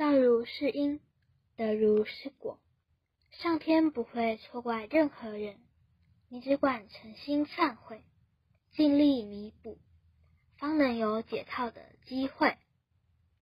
道如是因得如是果。上天不会错怪任何人你只管诚心忏悔尽力弥补。方能有解套的机会。